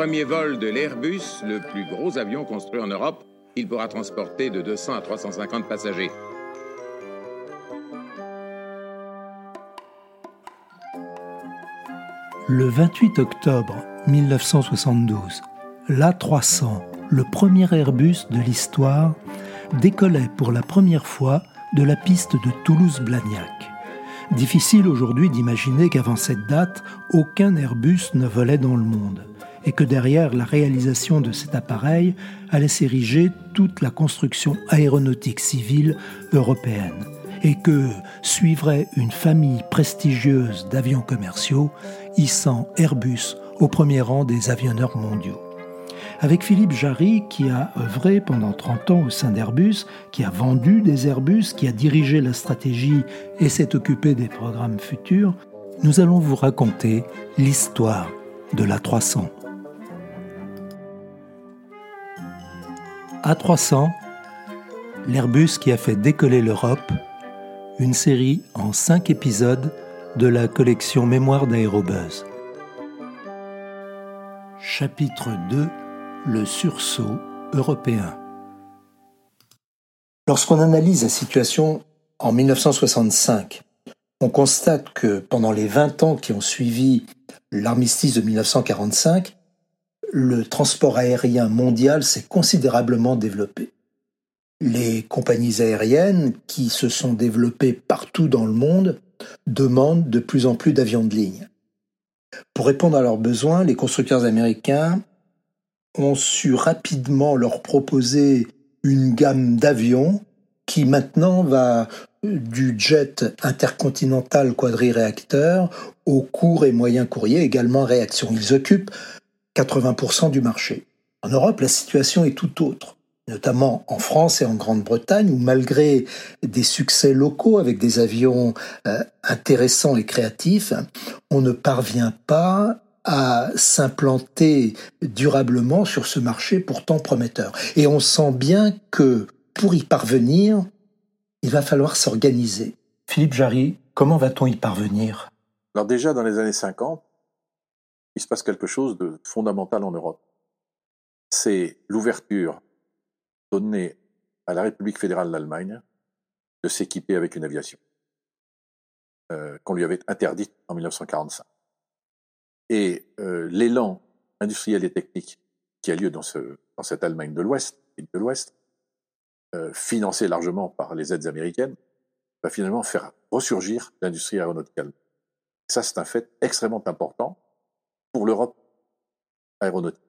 premier vol de l'Airbus, le plus gros avion construit en Europe. Il pourra transporter de 200 à 350 passagers. Le 28 octobre 1972, l'A300, le premier Airbus de l'histoire, décollait pour la première fois de la piste de Toulouse-Blagnac. Difficile aujourd'hui d'imaginer qu'avant cette date, aucun Airbus ne volait dans le monde et que derrière la réalisation de cet appareil allait s'ériger toute la construction aéronautique civile européenne et que suivrait une famille prestigieuse d'avions commerciaux hissant Airbus au premier rang des avionneurs mondiaux. Avec Philippe Jarry, qui a œuvré pendant 30 ans au sein d'Airbus, qui a vendu des Airbus, qui a dirigé la stratégie et s'est occupé des programmes futurs, nous allons vous raconter l'histoire de l'A300. A300, l'Airbus qui a fait décoller l'Europe une série en cinq épisodes de la collection Mémoire d'Aérobuzz. Chapitre 2 Le sursaut européen. Lorsqu'on analyse la situation en 1965, on constate que pendant les 20 ans qui ont suivi l'armistice de 1945, le transport aérien mondial s'est considérablement développé les compagnies aériennes qui se sont développées partout dans le monde demandent de plus en plus d'avions de ligne. Pour répondre à leurs besoins, les constructeurs américains ont su rapidement leur proposer une gamme d'avions qui maintenant va du jet intercontinental quadriréacteur au court et moyen courrier, également réaction. Ils occupent 80% du marché. En Europe, la situation est tout autre notamment en France et en Grande-Bretagne, où malgré des succès locaux avec des avions euh, intéressants et créatifs, on ne parvient pas à s'implanter durablement sur ce marché pourtant prometteur. Et on sent bien que pour y parvenir, il va falloir s'organiser. Philippe Jarry, comment va-t-on y parvenir? Alors déjà dans les années 50, il se passe quelque chose de fondamental en Europe. C'est l'ouverture donné à la République fédérale d'Allemagne de s'équiper avec une aviation euh, qu'on lui avait interdite en 1945. Et euh, l'élan industriel et technique qui a lieu dans, ce, dans cette Allemagne de l'Ouest, de l'Ouest, euh, financé largement par les aides américaines, va finalement faire ressurgir l'industrie aéronautique. Ça, c'est un fait extrêmement important pour l'Europe aéronautique.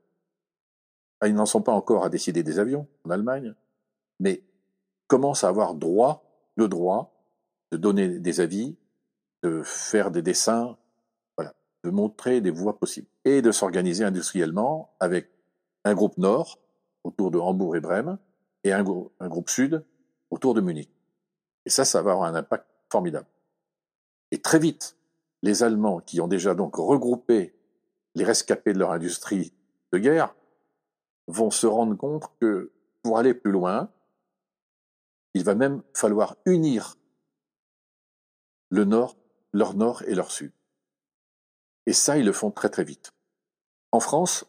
Ah, ils n'en sont pas encore à décider des avions en Allemagne, mais commencent à avoir droit, le droit de donner des avis, de faire des dessins, voilà, de montrer des voies possibles et de s'organiser industriellement avec un groupe nord autour de Hambourg et Brême et un, un groupe sud autour de Munich. Et ça, ça va avoir un impact formidable. Et très vite, les Allemands, qui ont déjà donc regroupé les rescapés de leur industrie de guerre, vont se rendre compte que pour aller plus loin, il va même falloir unir le nord, leur nord et leur sud. Et ça, ils le font très très vite. En France,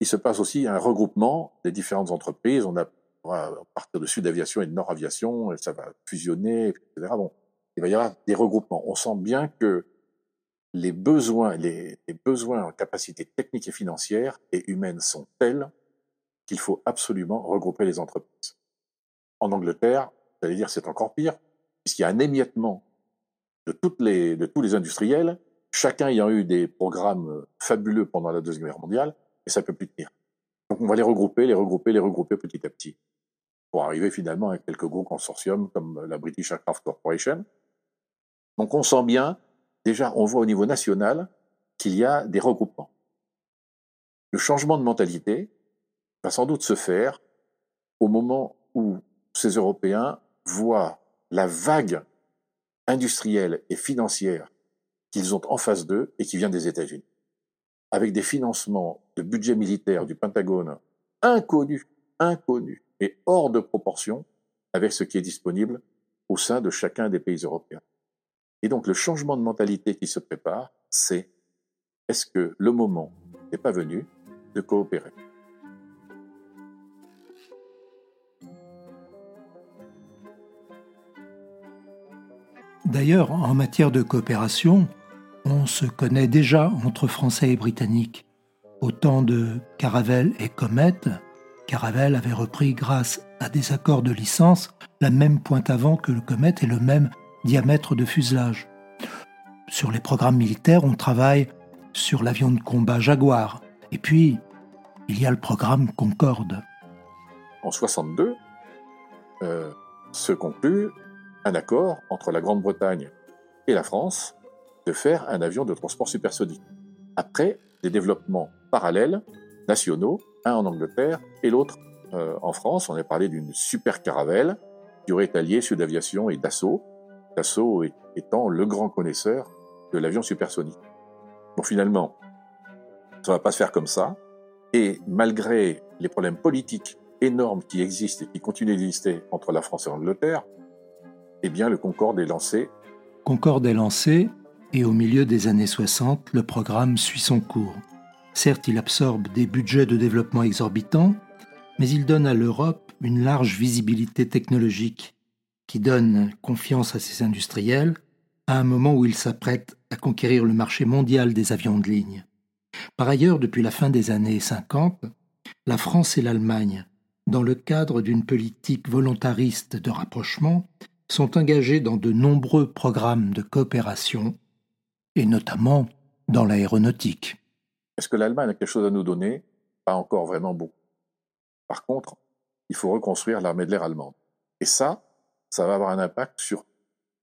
il se passe aussi un regroupement des différentes entreprises. On a à partir de Sud Aviation et de Nord Aviation, ça va fusionner, etc. Bon, il va y avoir des regroupements. On sent bien que les besoins, les, besoins en capacité technique et financière et humaine sont tels qu'il faut absolument regrouper les entreprises. En Angleterre, j'allais dire c'est encore pire, puisqu'il y a un émiettement de, tous les industriels, chacun ayant eu des programmes fabuleux pendant la Deuxième Guerre mondiale, et ça peut plus tenir. Donc on va les regrouper, les regrouper, les regrouper petit à petit, pour arriver finalement à quelques gros consortiums comme la British Aircraft Corporation. Donc on sent bien, déjà on voit au niveau national qu'il y a des regroupements. Le changement de mentalité, va sans doute se faire au moment où ces Européens voient la vague industrielle et financière qu'ils ont en face d'eux et qui vient des États-Unis, avec des financements de budget militaire du Pentagone inconnus, inconnus et hors de proportion avec ce qui est disponible au sein de chacun des pays européens. Et donc le changement de mentalité qui se prépare, c'est est-ce que le moment n'est pas venu de coopérer? D'ailleurs, en matière de coopération, on se connaît déjà entre Français et Britanniques. Au temps de Caravelle et Comet, Caravelle avait repris grâce à des accords de licence la même pointe avant que le Comet et le même diamètre de fuselage. Sur les programmes militaires, on travaille sur l'avion de combat Jaguar. Et puis, il y a le programme Concorde. En 62, euh, se conclut un accord entre la Grande-Bretagne et la France de faire un avion de transport supersonique. Après des développements parallèles, nationaux, un en Angleterre et l'autre euh, en France. On a parlé d'une super caravelle qui aurait allié Sud Aviation et Dassault, Dassault étant le grand connaisseur de l'avion supersonique. Bon, finalement, ça va pas se faire comme ça. Et malgré les problèmes politiques énormes qui existent et qui continuent d'exister entre la France et l'Angleterre, eh bien, le Concorde est lancé. Concorde est lancé, et au milieu des années 60, le programme suit son cours. Certes, il absorbe des budgets de développement exorbitants, mais il donne à l'Europe une large visibilité technologique qui donne confiance à ses industriels à un moment où ils s'apprêtent à conquérir le marché mondial des avions de ligne. Par ailleurs, depuis la fin des années 50, la France et l'Allemagne, dans le cadre d'une politique volontariste de rapprochement, sont engagés dans de nombreux programmes de coopération, et notamment dans l'aéronautique. Est-ce que l'Allemagne a quelque chose à nous donner? Pas encore vraiment beaucoup. Par contre, il faut reconstruire l'armée de l'air allemande. Et ça, ça va avoir un impact sur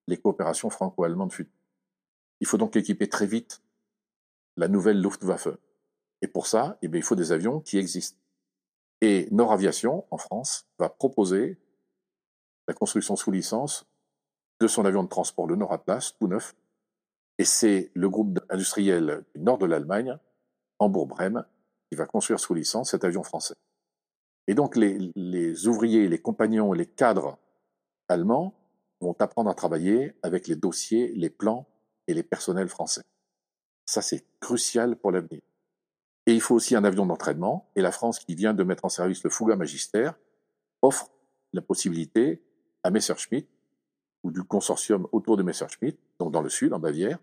les coopérations franco-allemandes futures. Il faut donc équiper très vite la nouvelle Luftwaffe. Et pour ça, eh bien, il faut des avions qui existent. Et Nord Aviation, en France, va proposer la construction sous licence de son avion de transport, le Nord Atlas, tout neuf. Et c'est le groupe industriel du nord de l'Allemagne, Hambourg-Brême, qui va construire sous licence cet avion français. Et donc les, ouvriers, les compagnons les cadres allemands vont apprendre à travailler avec les dossiers, les plans et les personnels français. Ça, c'est crucial pour l'avenir. Et il faut aussi un avion d'entraînement, et la France, qui vient de mettre en service le Fouga Magister, offre la possibilité à Messerschmitt, ou du consortium autour de Messerschmitt, donc dans le sud, en Bavière,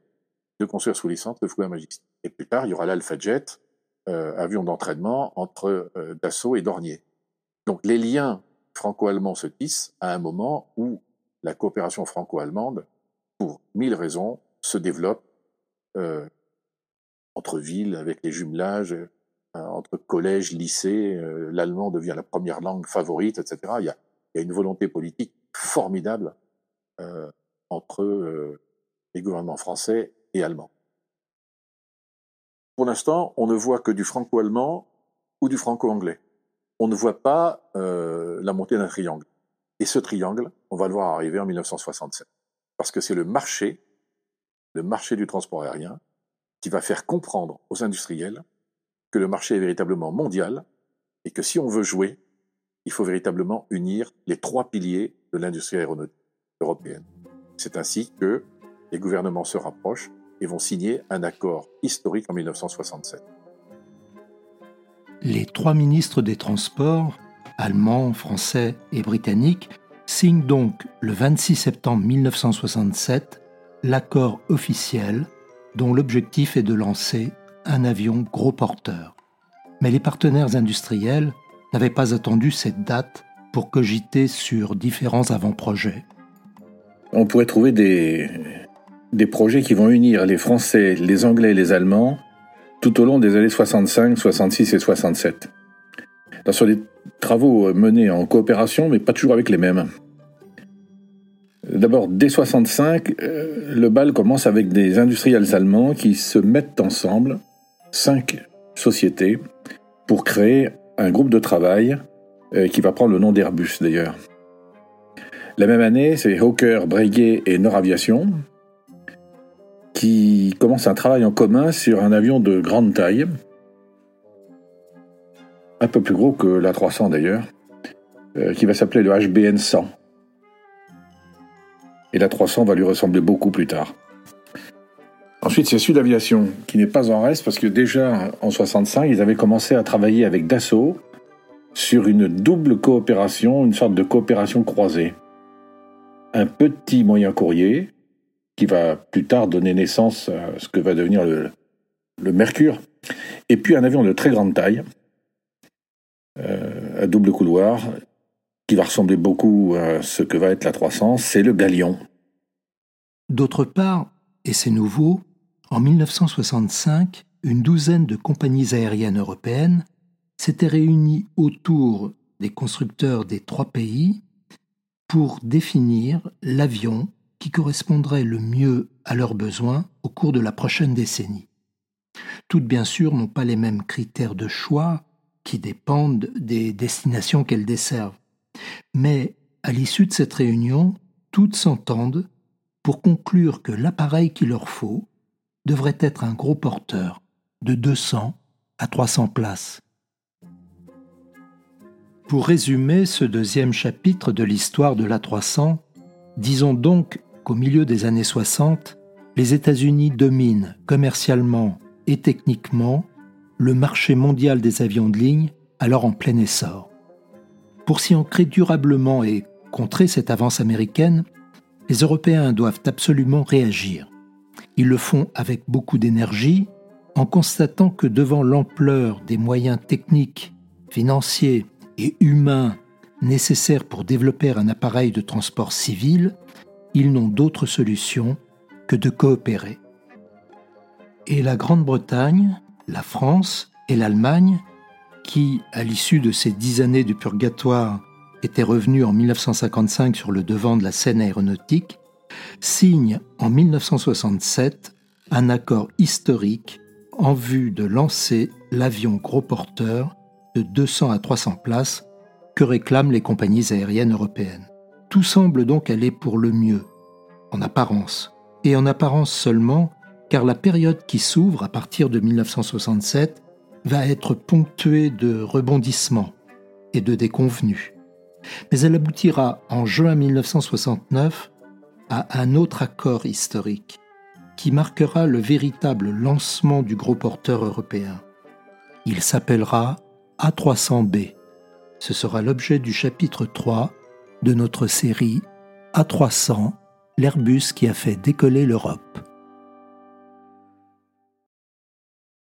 de construire sous licence le Fouga Magister. Et plus tard, il y aura l'Alpha Jet, euh, avion d'entraînement entre euh, Dassault et Dornier. Donc les liens franco-allemands se tissent à un moment où la coopération franco-allemande, pour mille raisons, se développe euh, entre villes, avec les jumelages, euh, entre collèges, lycées, euh, l'allemand devient la première langue favorite, etc. Il y a, il y a une volonté politique formidable entre les gouvernements français et allemands. Pour l'instant, on ne voit que du franco-allemand ou du franco-anglais. On ne voit pas euh, la montée d'un triangle. Et ce triangle, on va le voir arriver en 1967. Parce que c'est le marché, le marché du transport aérien, qui va faire comprendre aux industriels que le marché est véritablement mondial et que si on veut jouer, il faut véritablement unir les trois piliers de l'industrie aéronautique européenne. C'est ainsi que les gouvernements se rapprochent et vont signer un accord historique en 1967. Les trois ministres des Transports allemands, français et britanniques, signent donc le 26 septembre 1967 l'accord officiel dont l'objectif est de lancer un avion gros porteur. Mais les partenaires industriels n'avaient pas attendu cette date pour cogiter sur différents avant-projets. On pourrait trouver des, projets qui vont unir les Français, les Anglais et les Allemands tout au long des années 65, 66 et 67. Dans sur des travaux menés en coopération, mais pas toujours avec les mêmes. D'abord, dès 65, euh, le bal commence avec des industriels allemands qui se mettent ensemble, cinq sociétés, pour créer un groupe de travail euh, qui va prendre le nom d'Airbus d'ailleurs. La même année, c'est Hawker, Breguet et Noraviation qui commencent un travail en commun sur un avion de grande taille, un peu plus gros que l'A300 d'ailleurs, euh, qui va s'appeler le HBN 100. Et l'A300 va lui ressembler beaucoup plus tard. Ensuite, c'est Sud Aviation, qui n'est pas en reste, parce que déjà en 65, ils avaient commencé à travailler avec Dassault sur une double coopération, une sorte de coopération croisée. Un petit moyen courrier, qui va plus tard donner naissance à ce que va devenir le, Mercure, et puis un avion de très grande taille, euh, à double couloir, qui va ressembler beaucoup à ce que va être la 300, c'est le Galion. D'autre part, et c'est nouveau, en 1965, une douzaine de compagnies aériennes européennes s'étaient réunies autour des constructeurs des trois pays pour définir l'avion qui correspondrait le mieux à leurs besoins au cours de la prochaine décennie. Toutes bien sûr n'ont pas les mêmes critères de choix qui dépendent des destinations qu'elles desservent. Mais à l'issue de cette réunion, toutes s'entendent pour conclure que l'appareil qu'il leur faut devrait être un gros porteur de 200 à 300 places. Pour résumer ce deuxième chapitre de l'histoire de l'A300, disons donc qu'au milieu des années 60, les États-Unis dominent commercialement et techniquement le marché mondial des avions de ligne alors en plein essor. Pour s'y ancrer durablement et contrer cette avance américaine, les Européens doivent absolument réagir. Ils le font avec beaucoup d'énergie en constatant que devant l'ampleur des moyens techniques, financiers et humains nécessaires pour développer un appareil de transport civil, ils n'ont d'autre solution que de coopérer. Et la Grande-Bretagne, la France et l'Allemagne, qui, à l'issue de ces dix années de purgatoire, étaient revenus en 1955 sur le devant de la scène aéronautique, signent en 1967 un accord historique en vue de lancer l'avion gros porteur de 200 à 300 places que réclament les compagnies aériennes européennes. Tout semble donc aller pour le mieux, en apparence, et en apparence seulement, car la période qui s'ouvre à partir de 1967 va être ponctuée de rebondissements et de déconvenus. Mais elle aboutira en juin 1969 à un autre accord historique qui marquera le véritable lancement du gros porteur européen. Il s'appellera A300B. Ce sera l'objet du chapitre 3 de notre série A300, l'Airbus qui a fait décoller l'Europe.